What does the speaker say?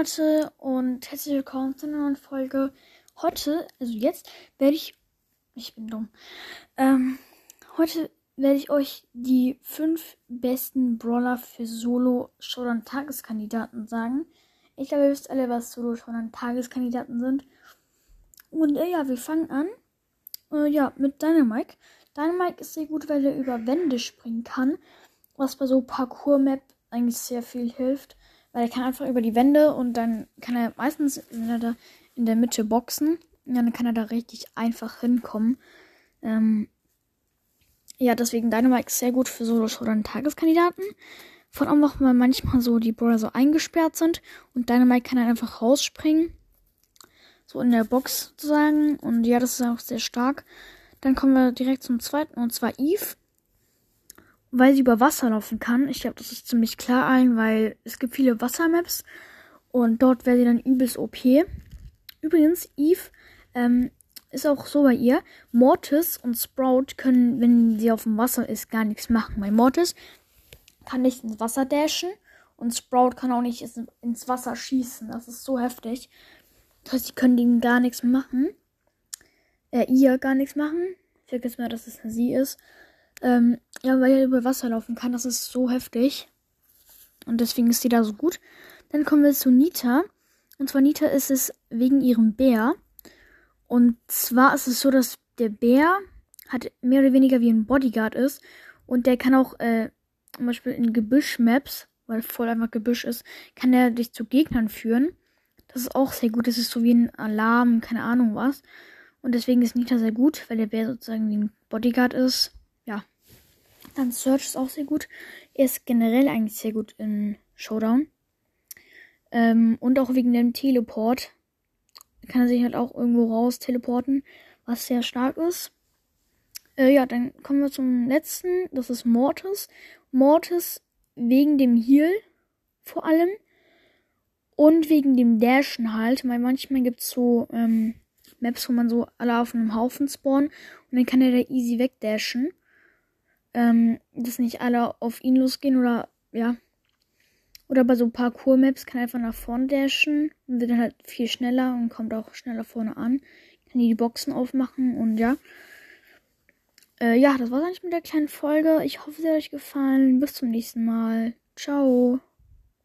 Leute und herzlich willkommen zu einer neuen Folge. Heute, also jetzt, werde ich. Ich bin dumm. Ähm, heute werde ich euch die fünf besten Brawler für Solo-Showdown-Tageskandidaten sagen. Ich glaube, ihr wisst alle, was Solo-Showdown-Tageskandidaten sind. Und äh, ja, wir fangen an. Äh, ja, mit Dynamike. Dynamike ist sehr gut, weil er über Wände springen kann. Was bei so Parkour-Map eigentlich sehr viel hilft. Weil er kann einfach über die Wände und dann kann er meistens, wenn er da in der Mitte boxen, dann kann er da richtig einfach hinkommen. Ähm, ja, deswegen Dynamite ist sehr gut für solo oder Tageskandidaten. Von allem auch mal manchmal so die Brawler so eingesperrt sind und Dynamite kann dann einfach rausspringen. So in der Box sozusagen. Und ja, das ist auch sehr stark. Dann kommen wir direkt zum zweiten und zwar Eve weil sie über Wasser laufen kann. Ich glaube, das ist ziemlich klar allen, weil es gibt viele Wassermaps und dort wäre sie dann übelst OP. Übrigens, Eve ähm, ist auch so bei ihr. Mortis und Sprout können, wenn sie auf dem Wasser ist, gar nichts machen. Weil Mortis kann nicht ins Wasser dashen und Sprout kann auch nicht ins Wasser schießen. Das ist so heftig. Das heißt, sie können ihm gar nichts machen. Äh, ihr gar nichts machen. Ich vergesse mal, dass es sie ist. Ähm, ja, weil er über Wasser laufen kann. Das ist so heftig. Und deswegen ist sie da so gut. Dann kommen wir zu Nita. Und zwar Nita ist es wegen ihrem Bär. Und zwar ist es so, dass der Bär hat mehr oder weniger wie ein Bodyguard ist. Und der kann auch äh, zum Beispiel in Gebüsch-Maps, weil voll einfach Gebüsch ist, kann er dich zu Gegnern führen. Das ist auch sehr gut. Das ist so wie ein Alarm, keine Ahnung was. Und deswegen ist Nita sehr gut, weil der Bär sozusagen wie ein Bodyguard ist. Ja. Dann Search ist auch sehr gut. Er ist generell eigentlich sehr gut in Showdown. Ähm, und auch wegen dem Teleport kann er sich halt auch irgendwo raus teleporten, was sehr stark ist. Äh, ja, dann kommen wir zum letzten. Das ist Mortis. Mortis wegen dem Heal vor allem. Und wegen dem Dashen halt. Weil manchmal gibt es so ähm, Maps, wo man so alle auf einem Haufen spawnen. Und dann kann er da easy wegdashen ähm, dass nicht alle auf ihn losgehen oder ja. Oder bei so Parkour-Maps kann er einfach nach vorne dashen und wird dann halt viel schneller und kommt auch schneller vorne an. Kann die Boxen aufmachen und ja. Äh, ja, das war's eigentlich mit der kleinen Folge. Ich hoffe, sie hat euch gefallen. Bis zum nächsten Mal. Ciao.